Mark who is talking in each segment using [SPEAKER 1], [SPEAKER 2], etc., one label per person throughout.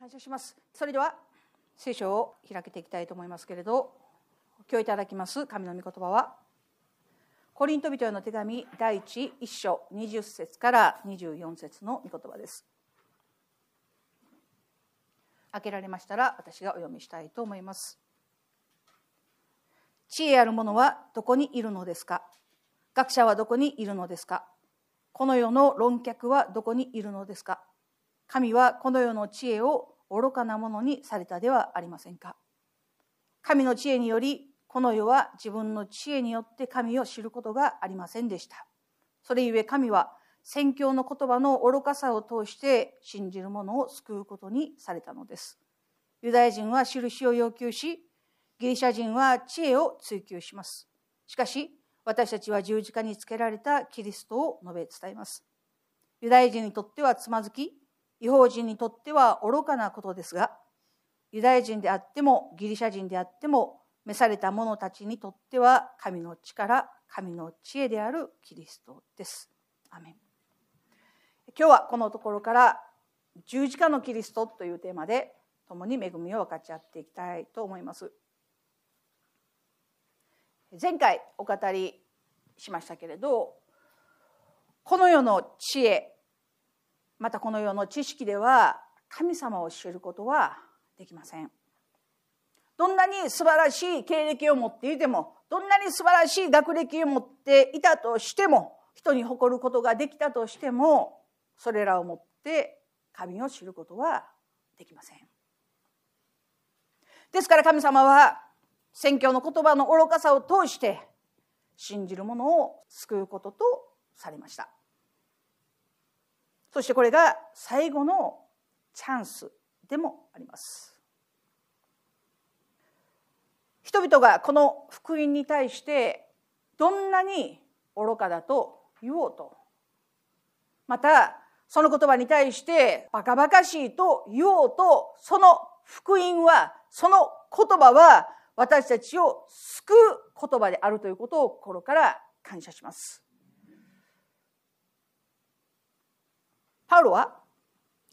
[SPEAKER 1] 感謝します。それでは聖書を開けていきたいと思いますけれど今日いただきます神の御言葉はコリント人への手紙第一一章20節から24節の御言葉です。開けられましたら私がお読みしたいと思います。知恵ある者はどこにいるのですか？学者はどこにいるのですか？この世の論客はどこにいるのですか？神はこの世の知恵を愚かなものにされたではありませんか。神の知恵によりこの世は自分の知恵によって神を知ることがありませんでした。それゆえ神は宣教の言葉の愚かさを通して信じる者を救うことにされたのです。ユダヤ人は印を要求しギリシャ人は知恵を追求します。しかし私たちは十字架につけられたキリストを述べ伝えます。ユダヤ人にとってはつまずき違法人にとっては愚かなことですがユダヤ人であってもギリシャ人であっても召された者たちにとっては神の力神の知恵であるキリストです。アメン今日はこのところから十字架のキリストというテーマで共に恵みを分かち合っていきたいと思います。前回お語りしましたけれどこの世の知恵またこの世の知識では神様を知ることはできません。どんなに素晴らしい経歴を持っていてもどんなに素晴らしい学歴を持っていたとしても人に誇ることができたとしてもそれらをもって神を知ることはできません。ですから神様は宣教の言葉の愚かさを通して信じる者を救うこととされました。そしてこれが最後のチャンスでもあります人々がこの福音に対してどんなに愚かだと言おうとまたその言葉に対してバカバカしいと言おうとその福音はその言葉は私たちを救う言葉であるということを心から感謝します。パウロは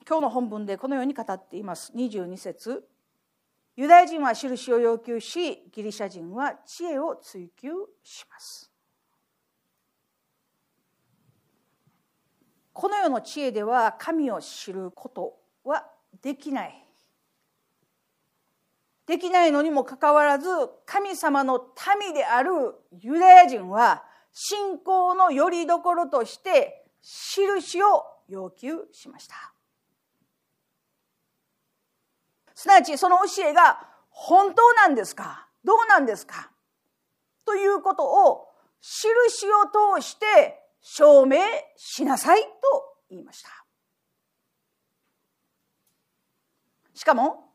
[SPEAKER 1] 今日の本文でこのように語っています。22節。ユダヤ人は印を要求しギリシャ人は知恵を追求します。この世の知恵では神を知ることはできない。できないのにもかかわらず神様の民であるユダヤ人は信仰のよりどころとして印を要求しました。すなわちその教えが本当なんですか？どうなんですか？ということを印を通して証明しなさいと言いました。しかも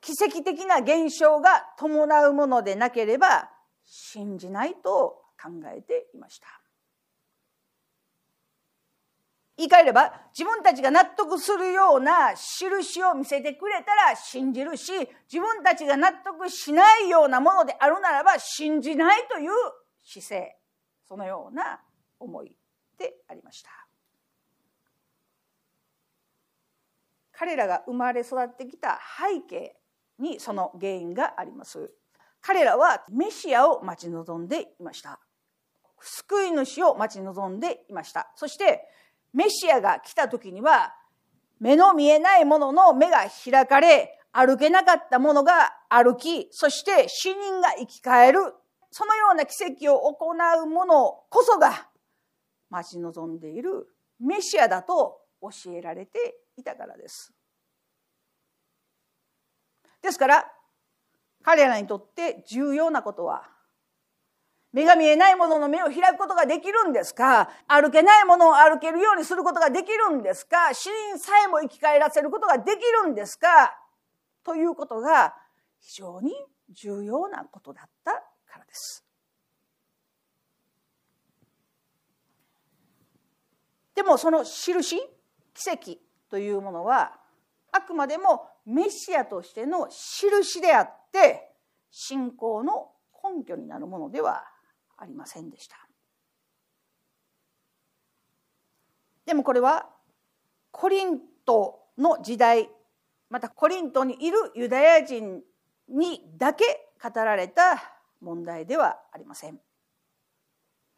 [SPEAKER 1] 奇跡的な現象が伴うものでなければ信じないと考えていました。言い換えれば自分たちが納得するような印を見せてくれたら信じるし自分たちが納得しないようなものであるならば信じないという姿勢。そのような思いでありました。彼らが生まれ育ってきた背景にその原因があります。彼らはメシアを待ち望んでいました。救い主を待ち望んでいました。そしてメシアが来た時には目の見えないものの目が開かれ歩けなかったものが歩きそして死人が生き返るそのような奇跡を行うものこそが待ち望んでいるメシアだと教えられていたからです。ですから彼らにとって重要なことは目が見えないものの目を開くことができるんですか？歩けないものを歩けるようにすることができるんですか？死人さえも生き返らせることができるんですか？ということが非常に重要なことだったからです。でもその印奇跡というものはあくまでもメシアとしての印であって信仰の根拠になるものではありませんでしたでもこれはコリントの時代またコリントにいるユダヤ人にだけ語られた問題ではありません。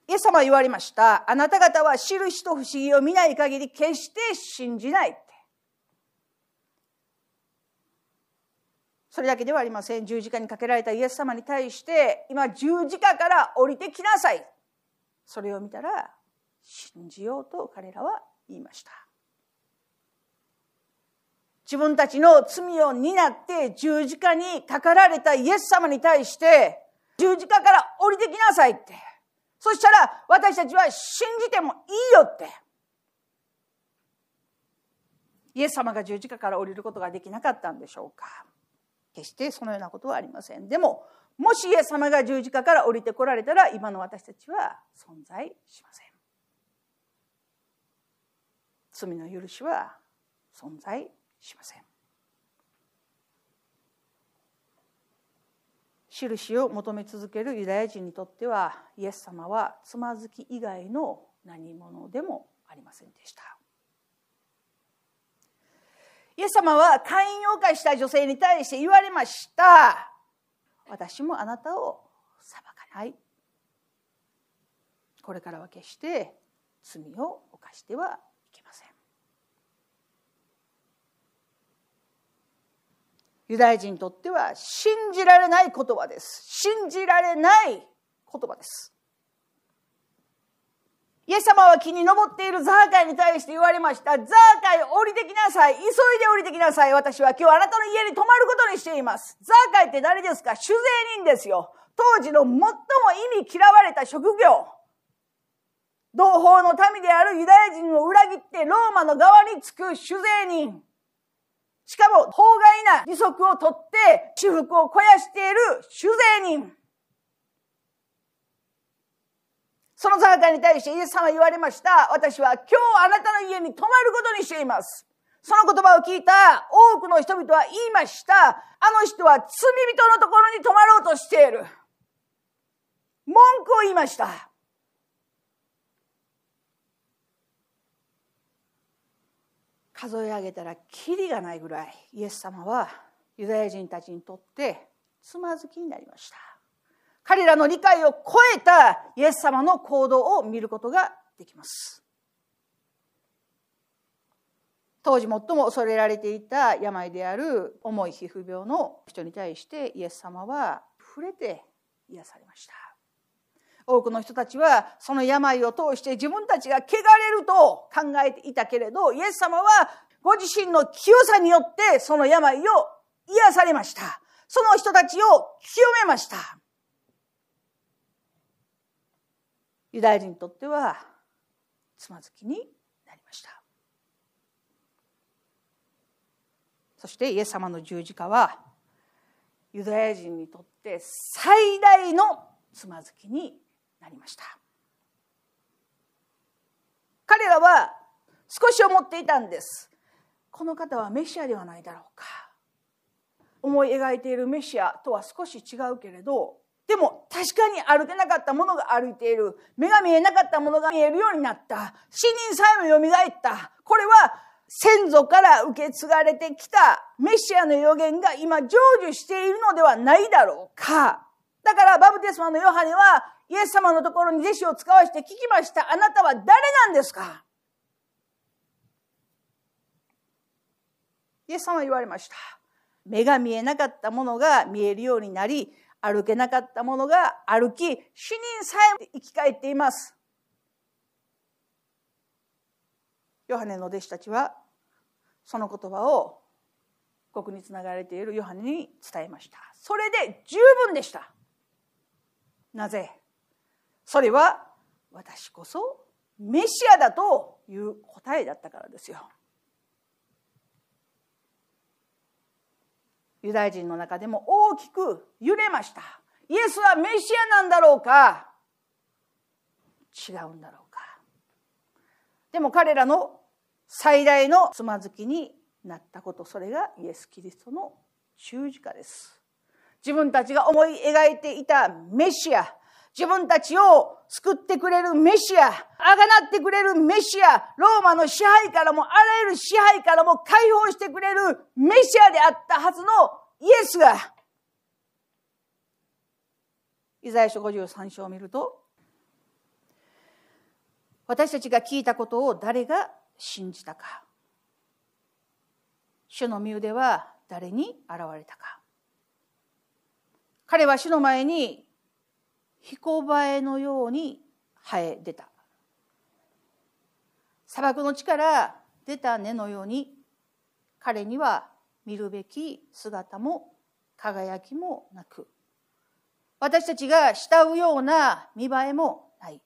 [SPEAKER 1] イエス様は言われました。あなた方は印と不思議を見ない限り決して信じないって。それだけではありません。十字架にかけられたイエス様に対して、今十字架から降りてきなさい。それを見たら信じようと彼らは言いました。自分たちの罪を担って十字架にかかられたイエス様に対して十字架から降りてきなさいって。そしたら私たちは信じてもいいよって。イエス様が十字架から降りることができなかったんでしょうか決してそのようなことはありません。でも、もしイエス様が十字架から降りてこられたら、今の私たちは存在しません。罪の許しは存在しません。印を求め続けるユダヤ人にとってはイエス様はつまずき以外の何者でもありませんでした。イエス様は会員を犯した女性に対して言われました。私もあなたを裁かない。これからは決して罪を犯してはいけません。ユダヤ人にとっては信じられない言葉です。信じられない言葉です。イエス様は木に登っているザーカイに対して言われました。ザーカイ降りてきなさい。急いで降りてきなさい。私は今日あなたの家に泊まることにしています。ザーカイって誰ですか？酒税人ですよ。当時の最も意味嫌われた職業。同胞の民であるユダヤ人を裏切ってローマの側につく酒税人。しかも、法外な利息を取って私服を肥やしている酒税人。そのザーカに対してイエス様は言われました。私は今日あなたの家に泊まることにしています。その言葉を聞いた多くの人々は言いました。あの人は罪人のところに泊まろうとしている。文句を言いました。数え上げたらキリがないぐらいイエス様はユダヤ人たちにとってつまずきになりました彼らの理解を超えたイエス様の行動を見ることができます当時最も恐れられていた病である重い皮膚病の人に対してイエス様は触れて癒されました多くの人たちはその病を通して自分たちが汚れると考えていたけれど、イエス様はご自身の清さによってその病を癒されました。その人たちを清めました。ユダヤ人にとってはつまずきになりました。そしてイエス様の十字架はユダヤ人にとって最大のつまずきになりました。彼らは少し思っていたんです。この方はメシアではないだろうか。思い描いているメシアとは少し違うけれどでも確かに歩けなかったものが歩いている。目が見えなかったものが見えるようになった。死人さえもよみがえった。これは先祖から受け継がれてきた。メシアの予言が今成就しているのではないだろうか。だからバブテスマのヨハネはイエス様のところに弟子を使わして聞きました。あなたは誰なんですか？イエス様は言われました。目が見えなかったものが見えるようになり、歩けなかったものが歩き、死人さえ生き返っています。ヨハネの弟子たちは、その言葉を、ここにつながれているヨハネに伝えました。それで十分でした。なぜ？それは私こそメシアだという答えだったからですよ。ユダヤ人の中でも大きく揺れました。イエスはメシアなんだろうか？違うんだろうかでも彼らの最大のつまずきになったことそれがイエス・キリストの十字架です。自分たちが思い描いていたメシア自分たちを救ってくれるメシア、あがなってくれるメシア、ローマの支配からも、あらゆる支配からも解放してくれるメシアであったはずのイエスが、イザヤ書53章を見ると、私たちが聞いたことを誰が信じたか。主の身腕は誰に現れたか。彼は主の前に彦バエのように生え出た。砂漠の地から出た根のように彼には見るべき姿も輝きもなく私たちが慕うような見栄えもない。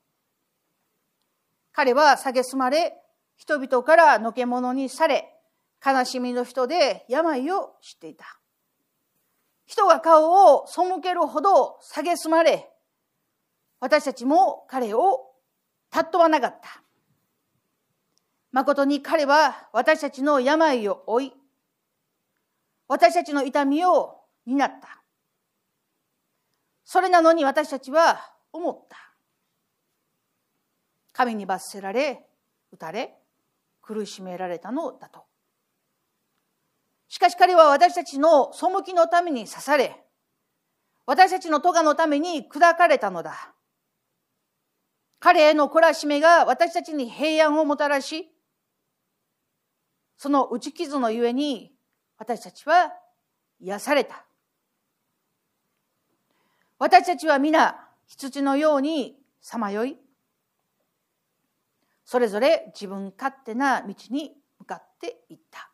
[SPEAKER 1] 彼は蔑まれ人々からのけ者にされ悲しみの人で病を知っていた。人が顔を背けるほど蔑まれ私たちも彼を尊わなかった。誠に彼は私たちの病を負い、私たちの痛みを担った。それなのに私たちは思った。神に罰せられ、打たれ、苦しめられたのだと。しかし彼は私たちの背きのために刺され、私たちの咎のために砕かれたのだ。彼への懲らしめが私たちに平安をもたらし、その打ち傷のゆえに私たちは癒された。私たちは皆羊のようにさまよい、それぞれ自分勝手な道に向かっていった。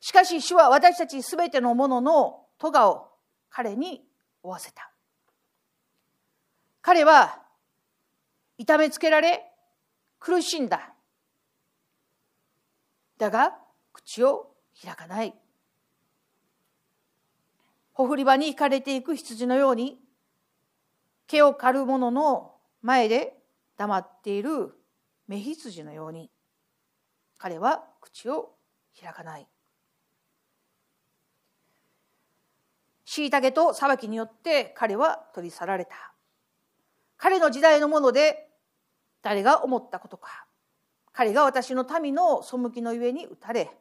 [SPEAKER 1] しかし主は私たちすべてのものの咎を彼に負わせた。彼は痛めつけられ苦しんだ。だが口を開かない。ほふり場に行かれていく羊のように毛を刈る者の前で黙っている目羊のように彼は口を開かない。虐げと裁きによって彼は取り去られた。彼の時代のもので誰が思ったことか。彼が私の民の背きのゆえに打たれ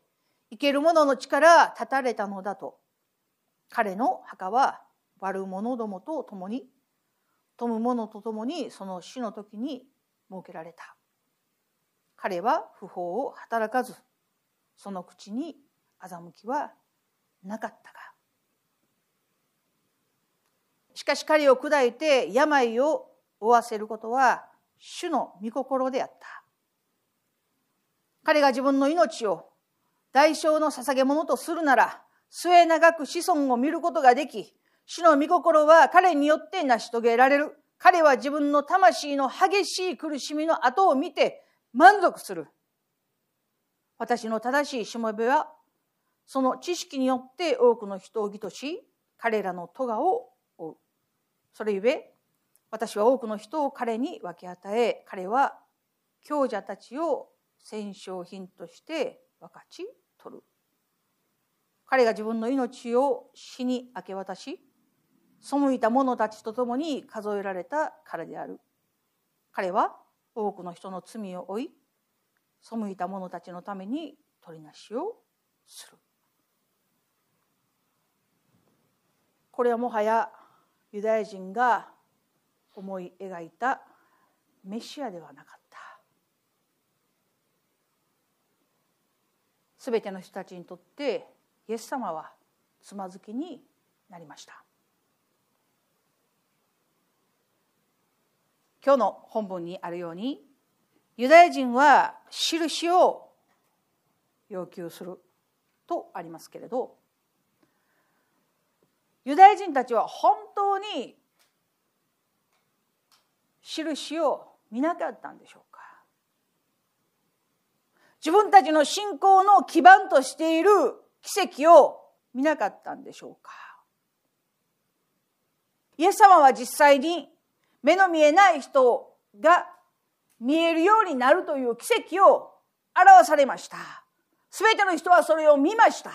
[SPEAKER 1] 生ける者の力断たれたのだと。彼の墓は悪者どもと共に富む者と共にその死の時に設けられた。彼は不法を働かずその口に欺きはなかったがしかし彼を砕いて病を負わせることは主の御心であった。彼が自分の命を代償の捧げ物とするなら、末長く子孫を見ることができ、主の御心は彼によって成し遂げられる。彼は自分の魂の激しい苦しみの後を見て満足する。私の正しいしもべは、その知識によって多くの人を義とし、彼らの咎を負う。それゆえ、私は多くの人を彼に分け与え彼は強者たちを戦勝品として分かち取る。彼が自分の命を死に明け渡し背いた者たちと共に数えられたからである。彼は多くの人の罪を負い背いた者たちのために取りなしをする。これはもはやユダヤ人が思い描いたメシアではなかった。すべての人たちにとってイエス様はつまずきになりました。今日の本文にあるようにユダヤ人は印を要求するとありますけれどユダヤ人たちは本当に印を見なかったんでしょうか？自分たちの信仰の基盤としている奇跡を見なかったんでしょうか？イエス様は実際に目の見えない人が見えるようになるという奇跡を表されました。すべての人はそれを見ました。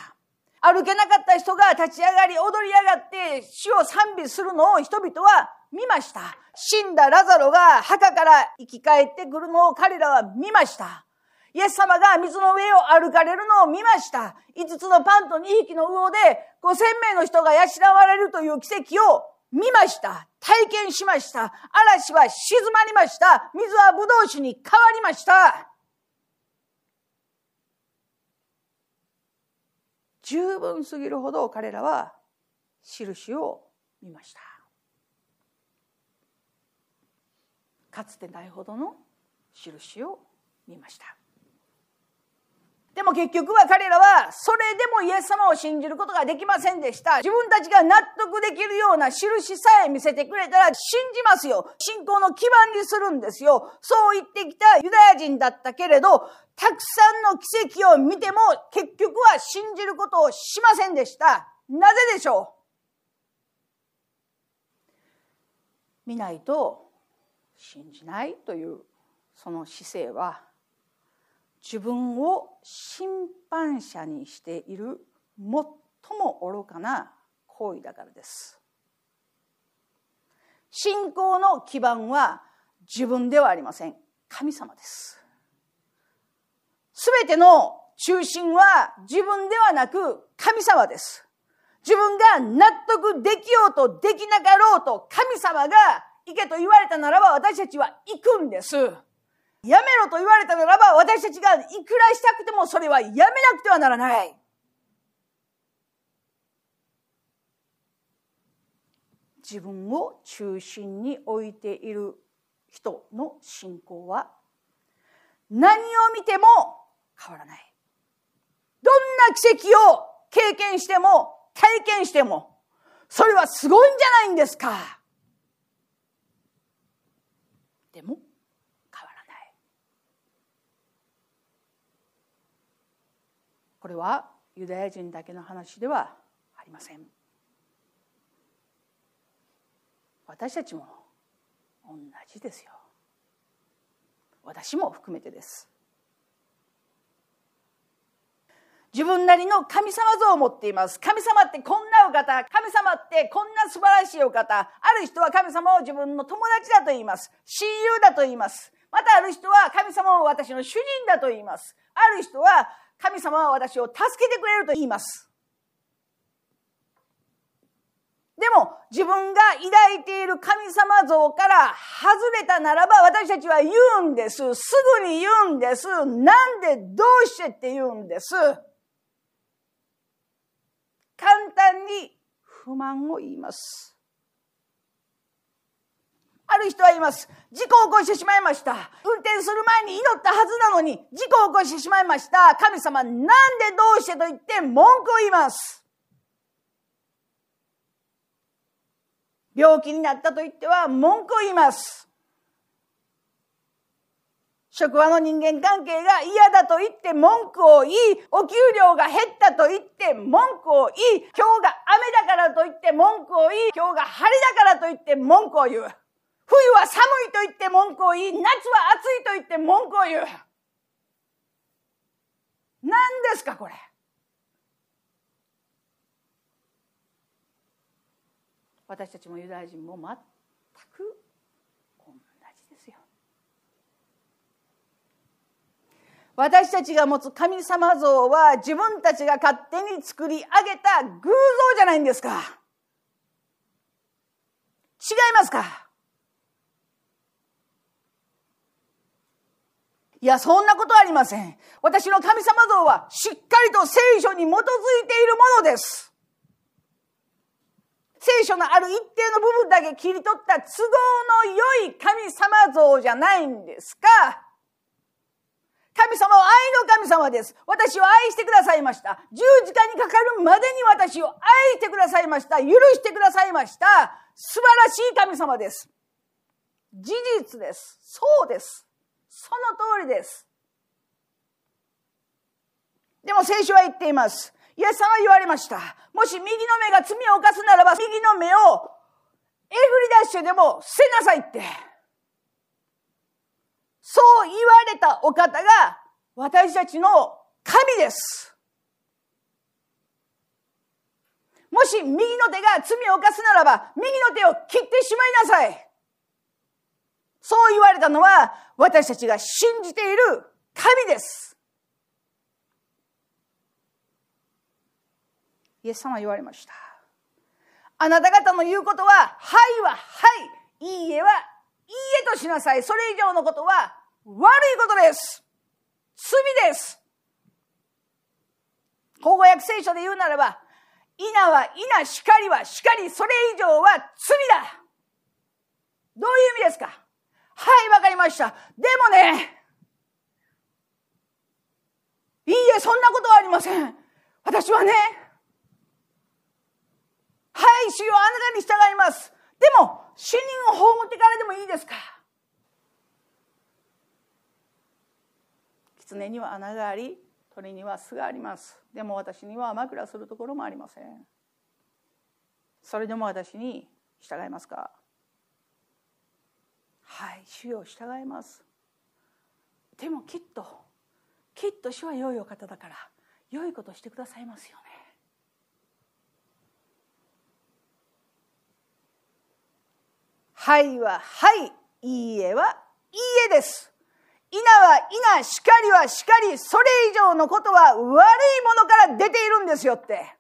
[SPEAKER 1] 歩けなかった人が立ち上がり踊り上がって死を賛美するのを人々は見ました。死んだラザロが墓から生き返ってくるのを彼らは見ました。イエス様が水の上を歩かれるのを見ました。5つのパンと2匹の魚で5000名の人が養われるという奇跡を見ました。体験しました。嵐は静まりました。水は葡萄酒に変わりました。十分すぎるほど彼らは印を見ました。かつてないほどの印を見ました。でも結局は彼らはそれでもイエス様を信じることができませんでした。自分たちが納得できるような印さえ見せてくれたら信じますよ。信仰の基盤にするんですよ。そう言ってきたユダヤ人だったけれど、たくさんの奇跡を見ても結局は信じることをしませんでした。なぜでしょう？見ないと信じないというその姿勢は自分を審判者にしている最も愚かな行為だからです。信仰の基盤は自分ではありません。神様です。すべての中心は自分ではなく神様です。自分が納得できようとできなかろうと神様が行けと言われたならば私たちは行くんですやめろと言われたならば、私たちがいくらしたくてもそれはやめなくてはならない。自分を中心に置いている人の信仰は何を見ても変わらない。どんな奇跡を経験しても体験してもそれはすごいんじゃないんですか。でも変わらない。これはユダヤ人だけの話ではありません。私たちも同じですよ。私も含めてです。自分なりの神様像を持っています神様ってこんなお方神様ってこんな素晴らしいお方ある人は神様を自分の友達だと言います親友だと言いますまたある人は神様を私の主人だと言いますある人は神様は私を助けてくれると言います。でも自分が抱いている神様像から外れたならば私たちは言うんです。すぐに言うんです。なんでどうしてって言うんです。簡単に不満を言います。ある人は言います。事故を起こしてしまいました。運転する前に祈ったはずなのに、事故を起こしてしまいました。神様、なんでどうしてと言って文句を言います。病気になったと言っては文句を言います。職場の人間関係が嫌だと言って文句を言い、お給料が減ったと言って文句を言い、今日が雨だからと言って文句を言い、今日が晴れだからと言って文句を言う。冬は寒いと言って文句を言い、夏は暑いと言って文句を言う。何ですか、これ？私たちもユダヤ人も全く同じですよ。私たちが持つ神様像は自分たちが勝手に作り上げた偶像じゃないんですか。違いますか？いや、そんなことはありません。私の神様像はしっかりと聖書に基づいているものです。聖書のある一定の部分だけ切り取った都合の良い神様像じゃないんですか？神様は愛の神様です。私を愛してくださいました。十字架にかかるまでに私を愛してくださいました。許してくださいました。素晴らしい神様です。事実です。そうです。その通りです。でも聖書は言っています。イエス様は言われました。もし右の目が罪を犯すならば、右の目をえぐり出してでも捨てなさいって。そう言われたお方が私たちの神です。もし右の手が罪を犯すならば、右の手を切ってしまいなさい。そう言われたのは、私たちが信じている神です。イエス様は言われました。あなた方の言うことは、はいははい、いいえはいいえとしなさい。それ以上のことは悪いことです。罪です。口語訳聖書で言うならば、稲は稲、光は光、それ以上は罪だ。どういう意味ですか？はい、わかりました。でもね、いいえ、そんなことはありません。私はね、はい、主よ、あなたに従います。でも、死人を葬ってからでもいいですか？狐には穴があり、鳥には巣があります。でも私には枕するところもありません。それでも私に従いますか？はい、主よ従います。でもきっと、きっと主は良いお方だから、良いことしてくださいますよね。はいははい、いいえはいいえです。稲は稲、光は光、それ以上のことは悪いものから出ているんですよって。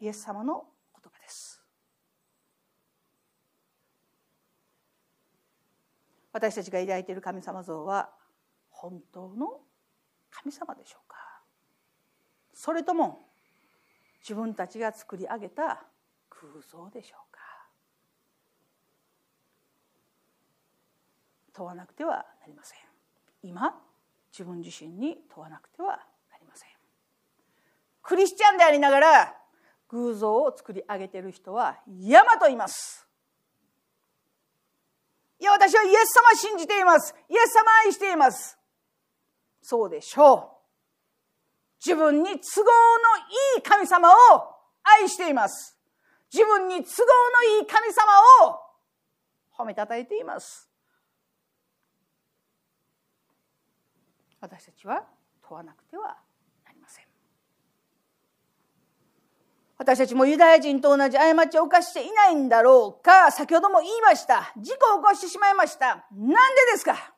[SPEAKER 1] イエス様の言葉です。私たちが抱いている神様像は本当の神様でしょうかそれとも自分たちが作り上げた空想でしょうか問わなくてはなりません。今自分自身に問わなくてはなりません。クリスチャンでありながら偶像を作り上げている人は山と言います。いや私はイエス様信じています。イエス様愛しています。そうでしょう。自分に都合のいい神様を愛しています。自分に都合のいい神様を褒めたたえています。私たちは問わなくてはなりません。私たちもユダヤ人と同じ過ちを犯していないんだろうか。先ほども言いました。事故を起こしてしまいました。なんでですか？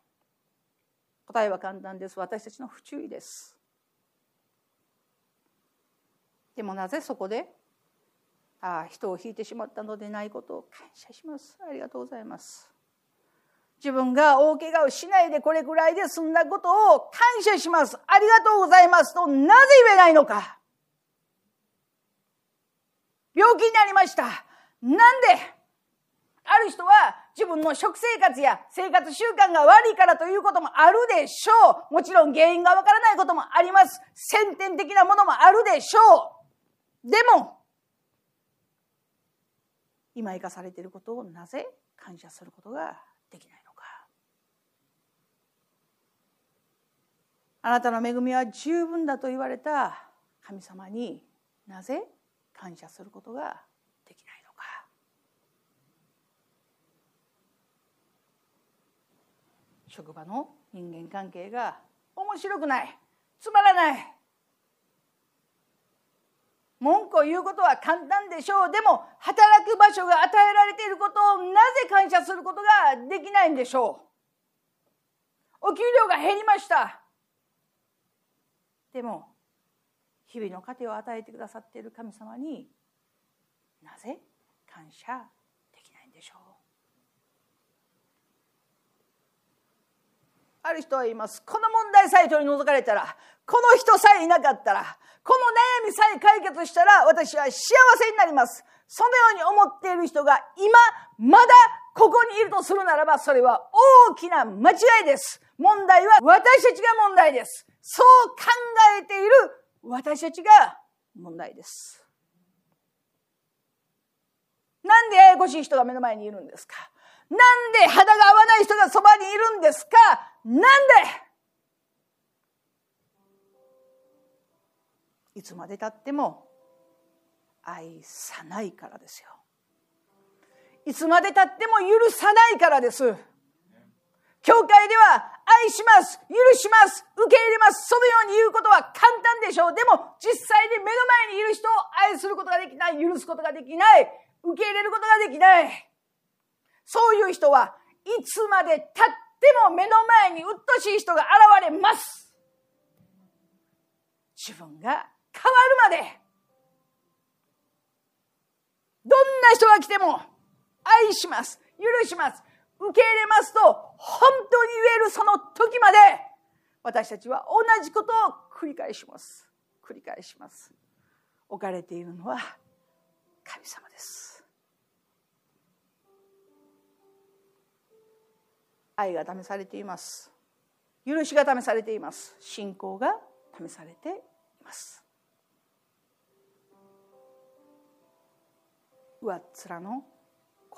[SPEAKER 1] 答えは簡単です。私たちの不注意です。でもなぜそこで？ああ人を引いてしまったのでないことを感謝します。ありがとうございます。自分が大怪我をしないでこれくらいで済んだことを感謝します。ありがとうございますとなぜ言えないのか。病気になりました。なんで？ある人は自分の食生活や生活習慣が悪いからということもあるでしょう。もちろん原因がわからないこともあります。先天的なものもあるでしょう。でも、今生かされていることをなぜ感謝することができないあなたの恵みは十分だと言われた神様になぜ感謝することができないのか。職場の人間関係が面白くない。つまらない。文句を言うことは簡単でしょう。でも働く場所が与えられていることをなぜ感謝することができないんでしょう。お給料が減りました。でも日々の糧を与えてくださっている神様になぜ感謝できないんでしょう？ある人は言います。この問題さえ取り除かれたらこの人さえいなかったらこの悩みさえ解決したら私は幸せになります。そのように思っている人が今まだここにいるとするならばそれは大きな間違いです。問題は私たちが問題です。そう考えている私たちが問題です。なんでややこしい人が目の前にいるんですか？なんで肌が合わない人がそばにいるんですか？なんで？いつまでたっても愛さないからですよ。いつまでたっても許さないからです。教会では愛します、許します、受け入れます。そのように言うことは簡単でしょう。でも、実際に目の前にいる人を愛することができない、許すことができない、受け入れることができない。そういう人はいつまで経っても目の前にうっとしい人が現れます。自分が変わるまで。どんな人が来ても愛します。許します。受け入れますと、本当に言えるその時まで、私たちは同じことを繰り返します。繰り返します。置かれているのは神様です。愛が試されています。許しが試されています。信仰が試されています。上っ面の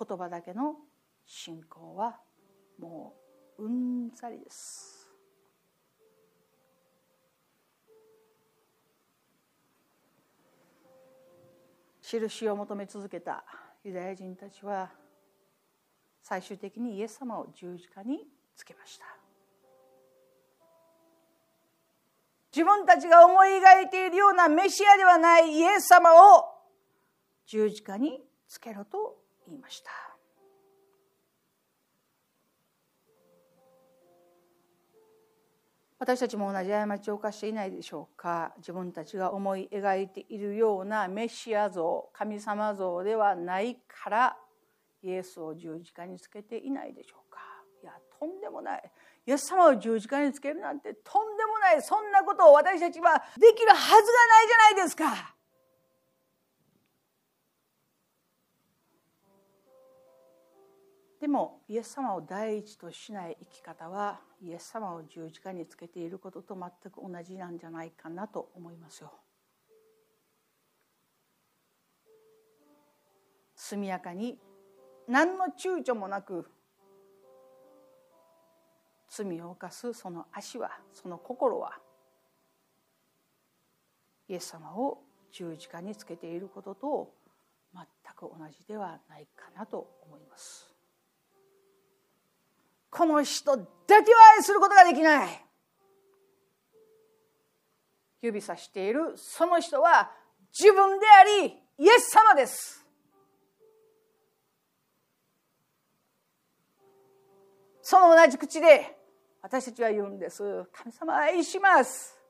[SPEAKER 1] 言葉だけの信仰はもううんざりです。印を求め続けたユダヤ人たちは最終的にイエス様を十字架につけました。自分たちが思い描いているようなメシアではないイエス様を十字架につけろと言いました。私たちも同じ過ちを犯していないでしょうか。自分たちが思い描いているようなメシア像神様像ではないからイエスを十字架につけていないでしょうか。いやとんでもない。イエス様を十字架につけるなんてとんでもない。そんなことを私たちはできるはずがないじゃないですか。でもイエス様を第一としない生き方はイエス様を十字架につけていることと全く同じなんじゃないかなと思いますよ。速やかに何の躊躇もなく罪を犯すその足はその心はイエス様を十字架につけていることと全く同じではないかなと思います。この人だけは愛することができない。指さしているその人は自分でありイエス様です。その同じ口で私たちは言うんです。神様愛します。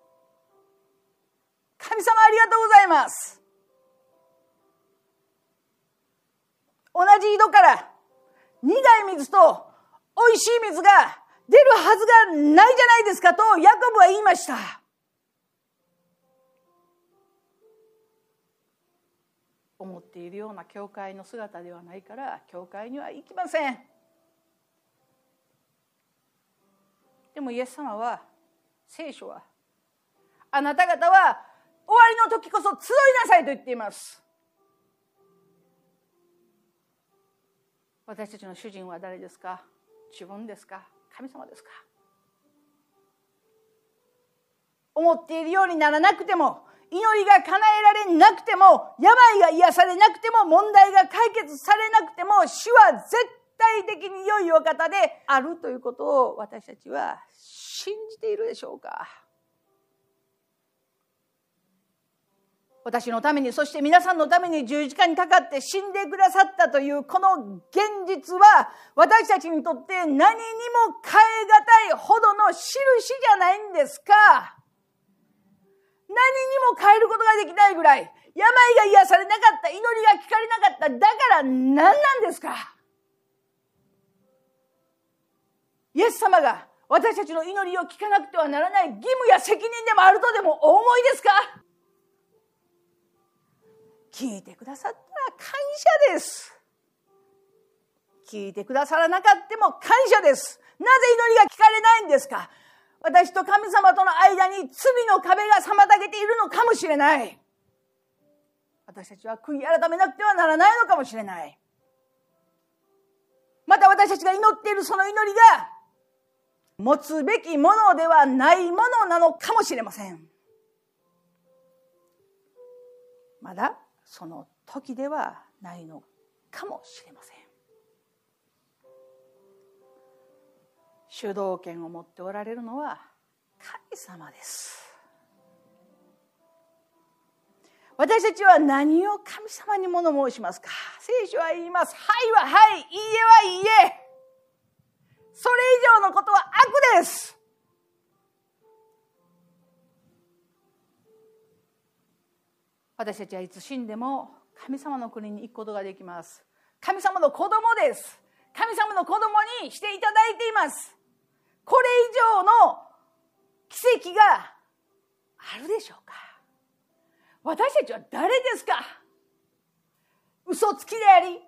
[SPEAKER 1] 神様ありがとうございます。同じ井戸から苦い水と美味しい水が出るはずがないじゃないですかとヤコブは言いました。思っているような教会の姿ではないから教会には行きません。でもイエス様は聖書はあなた方は終わりの時こそ集いなさいと言っています。私たちの主人は誰ですか？自分ですか？神様ですか？思っているようにならなくても祈りが叶えられなくても病が癒されなくても問題が解決されなくても主は絶対的に良いお方であるということを私たちは信じているでしょうか？私のためにそして皆さんのために十字架にかかって死んでくださったというこの現実は私たちにとって何にも変え難いほどの印じゃないんですか。何にも変えることができないぐらい病が癒されなかった祈りが聞かれなかった。だから何なんですか。イエス様が私たちの祈りを聞かなくてはならない義務や責任でもあるとでもお思いですか。聞いてくださったら感謝です。聞いてくださらなかっても感謝です。なぜ祈りが聞かれないんですか？私と神様との間に罪の壁が妨げているのかもしれない。私たちは悔い改めなくてはならないのかもしれない。また私たちが祈っているその祈りが持つべきものではないものなのかもしれません。まだその時ではないのかもしれません。主導権を持っておられるのは神様です。私たちは何を神様に物申しますか？聖書は言います。はいははいいいえはいいえ。それ以上のことは悪です。私たちはいつ死んでも神様の国に行くことができます。神様の子供です。神様の子供にしていただいています。これ以上の奇跡があるでしょうか。私たちは誰ですか。嘘つきであり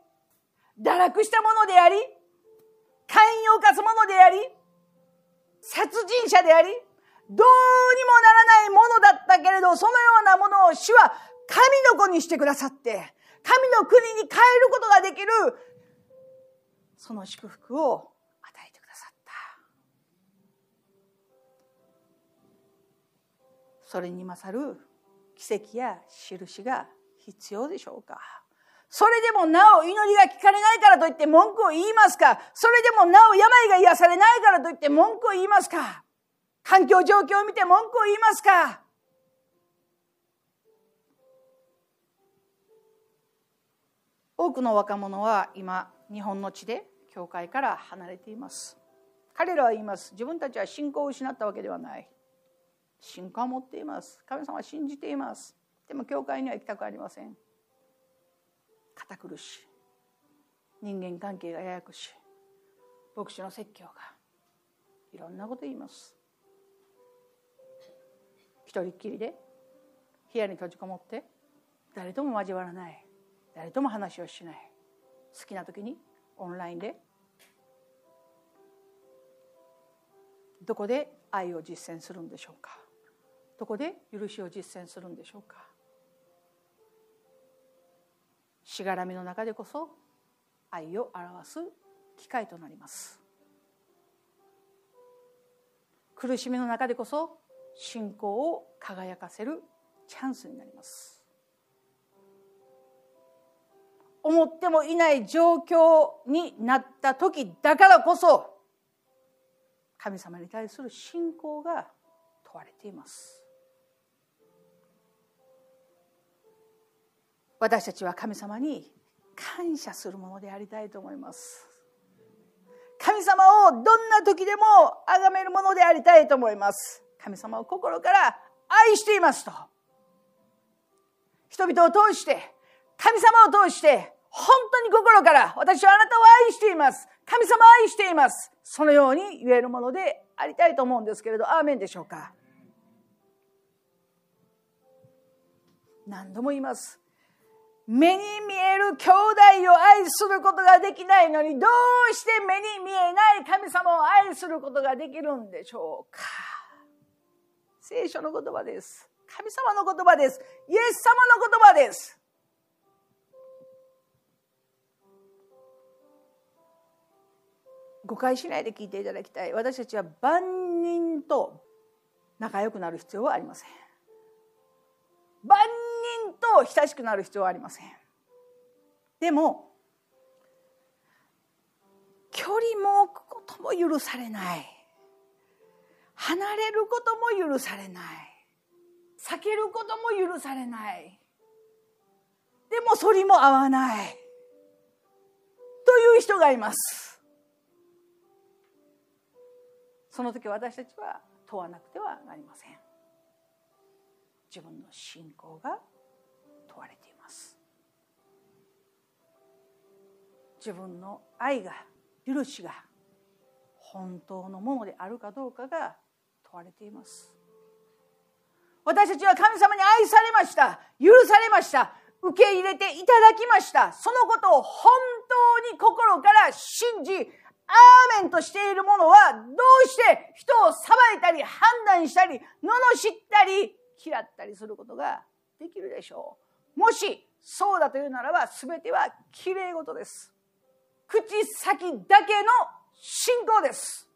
[SPEAKER 1] 堕落したものであり寛容かすものであり殺人者でありどうにもならないものだったけれどそのようなものを主は神の子にしてくださって神の国に変えることができるその祝福を与えてくださった。それに勝る奇跡や印が必要でしょうか。それでもなお祈りが聞かれないからといって文句を言いますか。それでもなお病が癒されないからといって文句を言いますか。環境状況を見て文句を言いますか。多くの若者は今日本の地で教会から離れています。彼らは言います。自分たちは信仰を失ったわけではない。信仰を持っています。神様は信じています。でも教会には行きたくありません。堅苦しい。人間関係がややこしい。牧師の説教が。いろんなこと言います。一人っきりで部屋に閉じこもって誰とも交わらない。誰とも話をしない。好きな時にオンラインで。どこで愛を実践するんでしょうか。どこで許しを実践するんでしょうか。しがらみの中でこそ愛を表す機会となります。苦しみの中でこそ信仰を輝かせるチャンスになります。思ってもいない状況になった時だからこそ神様に対する信仰が問われています。私たちは神様に感謝するものでありたいと思います。神様をどんな時でも崇めるものでありたいと思います。神様を心から愛していますと。人々を通して神様を通して本当に心から私はあなたを愛しています。神様を愛しています。そのように言えるものでありたいと思うんですけれどアーメンでしょうか？何度も言います。目に見える兄弟を愛することができないのにどうして目に見えない神様を愛することができるんでしょうか？聖書の言葉です。神様の言葉です。イエス様の言葉です。誤解しないで聞いていただきたい。私たちは万人と仲良くなる必要はありません。万人と親しくなる必要はありません。でも距離も置くことも許されない。離れることも許されない。避けることも許されない。でも反りも合わない。という人がいます。その時私たちは問わなくてはなりません。自分の信仰が問われています。自分の愛が許しが本当のものであるかどうかが問われています。私たちは神様に愛されました。許されました。受け入れていただきました。そのことを本当に心から信じアーメンとしているものはどうして人を裁いたり判断したり罵ったり嫌ったりすることができるでしょう。もしそうだというならば全てはきれい事です。口先だけの信仰です。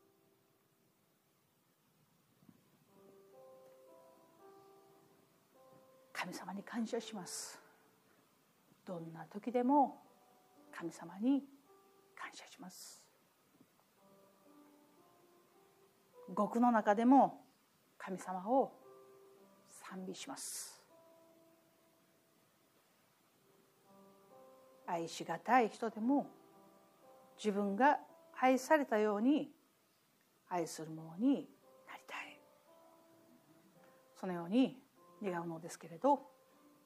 [SPEAKER 1] 神様に感謝します。どんな時でも神様に感謝します。極の中でも神様を賛美します。愛しがたい人でも自分が愛されたように愛する者になりたい。そのように願うのですけれど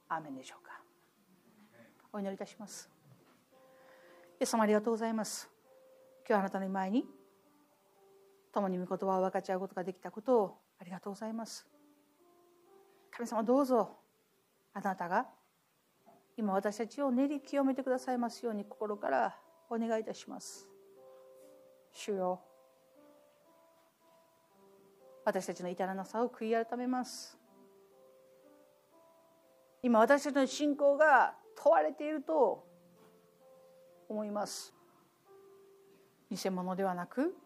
[SPEAKER 1] アーメンでしょうか。お祈りいたします。イエス様ありがとうございます。今日あなたの前に共に御言葉を分かち合うことができたことをありがとうございます。神様どうぞあなたが今私たちを練り清めてくださいますように心からお願いいたします。主よ私たちの至らなさを悔い改めます。今私たちの信仰が問われていると思います。偽物ではなく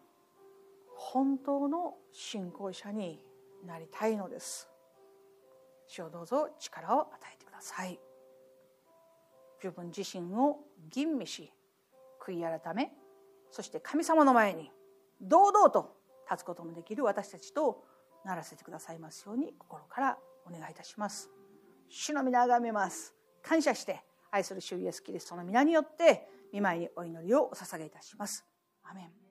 [SPEAKER 1] 本当の信仰者になりたいのです。主をどうぞ力を与えてください。自分自身を吟味し悔い改めそして神様の前に堂々と立つこともできる私たちとならせてくださいますように心からお願いいたします。主の皆がめます。感謝して愛する主イエスキリストの皆によって見舞いにお祈りをお捧げいたします。アメン。